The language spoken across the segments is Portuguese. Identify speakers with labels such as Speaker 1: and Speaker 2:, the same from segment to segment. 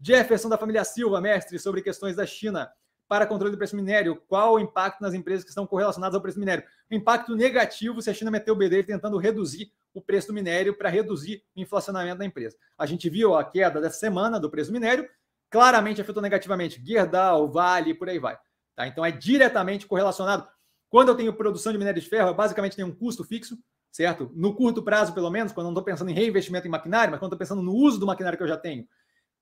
Speaker 1: Jefferson da família Silva, mestre, sobre questões da China para controle do preço do minério. Qual o impacto nas empresas que estão correlacionadas ao preço do minério? O impacto negativo se a China meter o BD tentando reduzir o preço do minério para reduzir o inflacionamento da empresa. A gente viu a queda dessa semana do preço do minério, claramente afetou negativamente Gerdau, Vale, por aí vai. Tá? Então é diretamente correlacionado. Quando eu tenho produção de minério de ferro, eu basicamente tenho um custo fixo, certo? No curto prazo, pelo menos, quando eu não estou pensando em reinvestimento em maquinário, mas quando estou pensando no uso do maquinário que eu já tenho,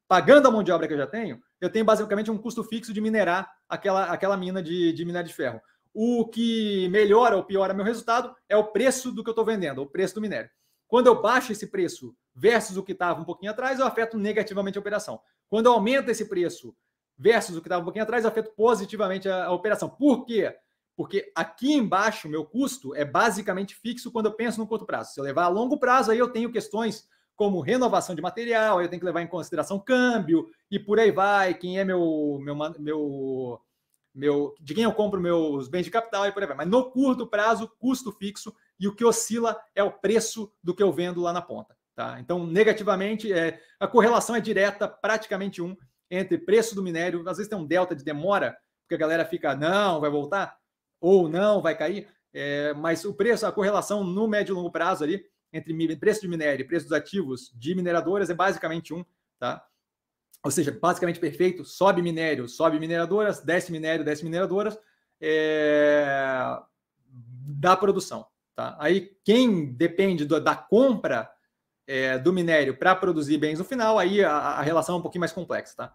Speaker 1: pagando a mão de obra que eu já tenho, eu tenho basicamente um custo fixo de minerar aquela, aquela mina de, de minério de ferro. O que melhora ou piora meu resultado é o preço do que eu estou vendendo, o preço do minério. Quando eu baixo esse preço versus o que estava um pouquinho atrás, eu afeto negativamente a operação. Quando eu aumento esse preço versus o que estava um pouquinho atrás, eu afeto positivamente a, a operação. Por quê? Porque aqui embaixo, meu custo é basicamente fixo quando eu penso no curto prazo. Se eu levar a longo prazo, aí eu tenho questões como renovação de material, eu tenho que levar em consideração câmbio e por aí vai, quem é meu meu meu meu de quem eu compro meus bens de capital e por aí vai. Mas no curto prazo, custo fixo e o que oscila é o preço do que eu vendo lá na ponta, tá? Então, negativamente, é, a correlação é direta, praticamente um entre preço do minério, às vezes tem um delta de demora, porque a galera fica não, vai voltar ou não, vai cair, é, mas o preço, a correlação no médio e longo prazo ali entre preço de minério e preço dos ativos de mineradoras é basicamente um, tá? Ou seja, basicamente perfeito, sobe minério, sobe mineradoras, desce minério, desce mineradoras, é... da produção, tá? Aí quem depende do, da compra é, do minério para produzir bens no final, aí a, a, relação é um pouquinho mais complexa, tá?